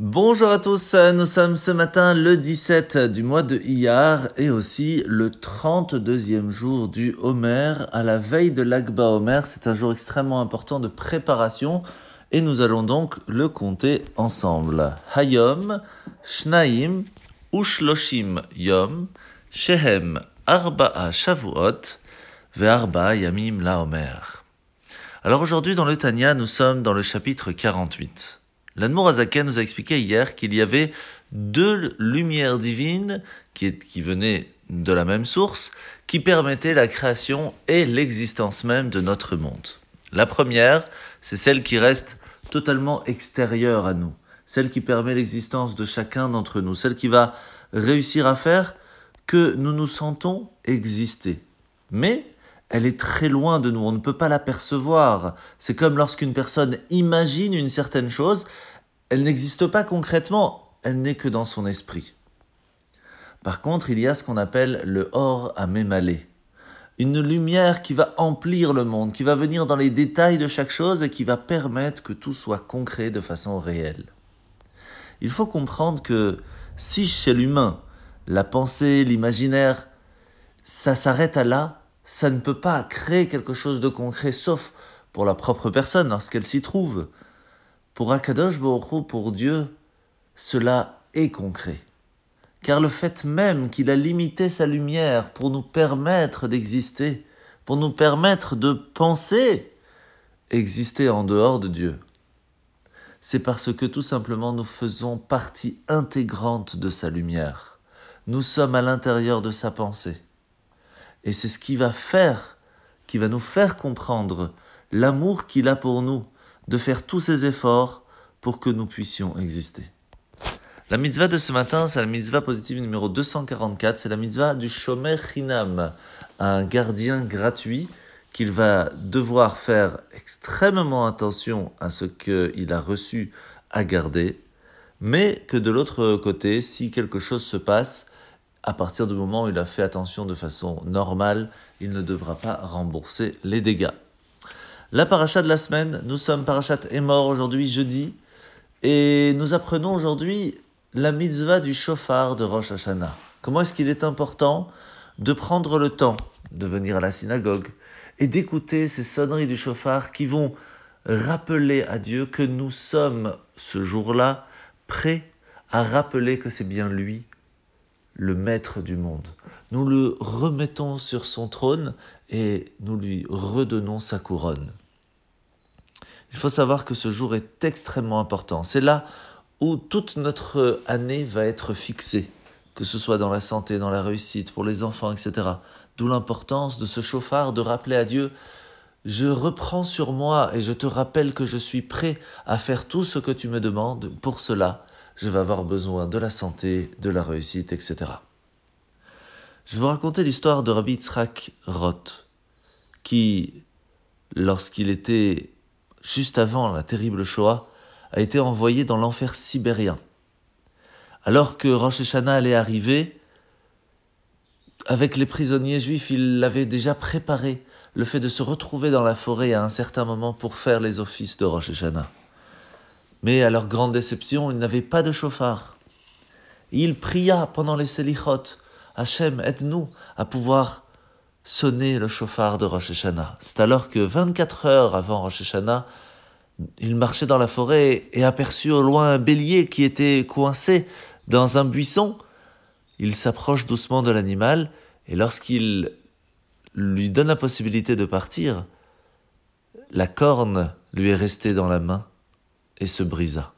Bonjour à tous, nous sommes ce matin le 17 du mois de Iyar et aussi le 32e jour du Homer à la veille de l'Agba Homer. C'est un jour extrêmement important de préparation et nous allons donc le compter ensemble. Hayom, Ushloshim Yom, Shehem, Arba'a Shavuot, Ve'arba Yamim. Alors aujourd'hui dans le Tanya, nous sommes dans le chapitre 48. L'Anmour Azaken nous a expliqué hier qu'il y avait deux lumières divines qui, qui venaient de la même source, qui permettaient la création et l'existence même de notre monde. La première, c'est celle qui reste totalement extérieure à nous, celle qui permet l'existence de chacun d'entre nous, celle qui va réussir à faire que nous nous sentons exister. Mais elle est très loin de nous, on ne peut pas l'apercevoir. C'est comme lorsqu'une personne imagine une certaine chose, elle n'existe pas concrètement, elle n'est que dans son esprit. Par contre, il y a ce qu'on appelle le or à mémalé. Une lumière qui va emplir le monde, qui va venir dans les détails de chaque chose et qui va permettre que tout soit concret de façon réelle. Il faut comprendre que si chez l'humain, la pensée, l'imaginaire, ça s'arrête à là, ça ne peut pas créer quelque chose de concret, sauf pour la propre personne lorsqu'elle s'y trouve. Pour Akadosh Baruch pour Dieu, cela est concret. Car le fait même qu'il a limité sa lumière pour nous permettre d'exister, pour nous permettre de penser exister en dehors de Dieu, c'est parce que tout simplement nous faisons partie intégrante de sa lumière. Nous sommes à l'intérieur de sa pensée. Et c'est ce qui va faire, qui va nous faire comprendre l'amour qu'il a pour nous, de faire tous ces efforts pour que nous puissions exister. La mitzvah de ce matin, c'est la mitzvah positive numéro 244, c'est la mitzvah du Shomer Chinam, un gardien gratuit qu'il va devoir faire extrêmement attention à ce qu'il a reçu à garder, mais que de l'autre côté, si quelque chose se passe, à partir du moment où il a fait attention de façon normale, il ne devra pas rembourser les dégâts. La paracha de la semaine, nous sommes parachat mort aujourd'hui, jeudi, et nous apprenons aujourd'hui la mitzvah du chauffard de Rosh Hashanah. Comment est-ce qu'il est important de prendre le temps de venir à la synagogue et d'écouter ces sonneries du chauffard qui vont rappeler à Dieu que nous sommes ce jour-là prêts à rappeler que c'est bien lui le maître du monde. Nous le remettons sur son trône et nous lui redonnons sa couronne. Il faut savoir que ce jour est extrêmement important. C'est là où toute notre année va être fixée, que ce soit dans la santé, dans la réussite, pour les enfants, etc. D'où l'importance de ce chauffard de rappeler à Dieu je reprends sur moi et je te rappelle que je suis prêt à faire tout ce que tu me demandes. Pour cela, je vais avoir besoin de la santé, de la réussite, etc. Je vais vous raconter l'histoire de Rabbi Yitzhak Roth, qui, lorsqu'il était juste avant la terrible Shoah, a été envoyé dans l'enfer sibérien. Alors que Rosh Hashanah allait arriver, avec les prisonniers juifs, il avait déjà préparé le fait de se retrouver dans la forêt à un certain moment pour faire les offices de Rosh Hashanah. Mais à leur grande déception, il n'avait pas de chauffard. Il pria pendant les Selichot, Hachem, aide-nous à pouvoir sonner le chauffard de Rosh Hashanah. C'est alors que 24 heures avant Rosh Hashanah, il marchait dans la forêt et aperçut au loin un bélier qui était coincé dans un buisson. Il s'approche doucement de l'animal et lorsqu'il lui donne la possibilité de partir, la corne lui est restée dans la main et se brisa.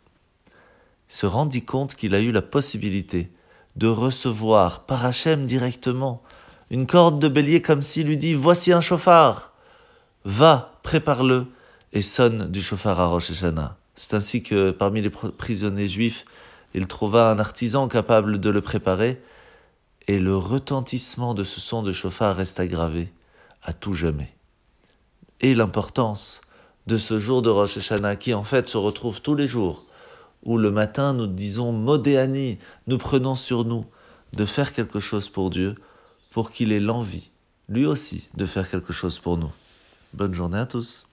Il se rendit compte qu'il a eu la possibilité de recevoir par Hachem directement une corde de bélier comme s'il lui dit Voici un chauffard Va, prépare-le et sonne du chauffard à Rosh Hashanah. C'est ainsi que parmi les prisonniers juifs, il trouva un artisan capable de le préparer et le retentissement de ce son de chauffard reste aggravé à tout jamais. Et l'importance de ce jour de Rosh Hashanah qui en fait se retrouve tous les jours, où le matin nous disons Modéani, nous prenons sur nous de faire quelque chose pour Dieu, pour qu'il ait l'envie, lui aussi, de faire quelque chose pour nous. Bonne journée à tous.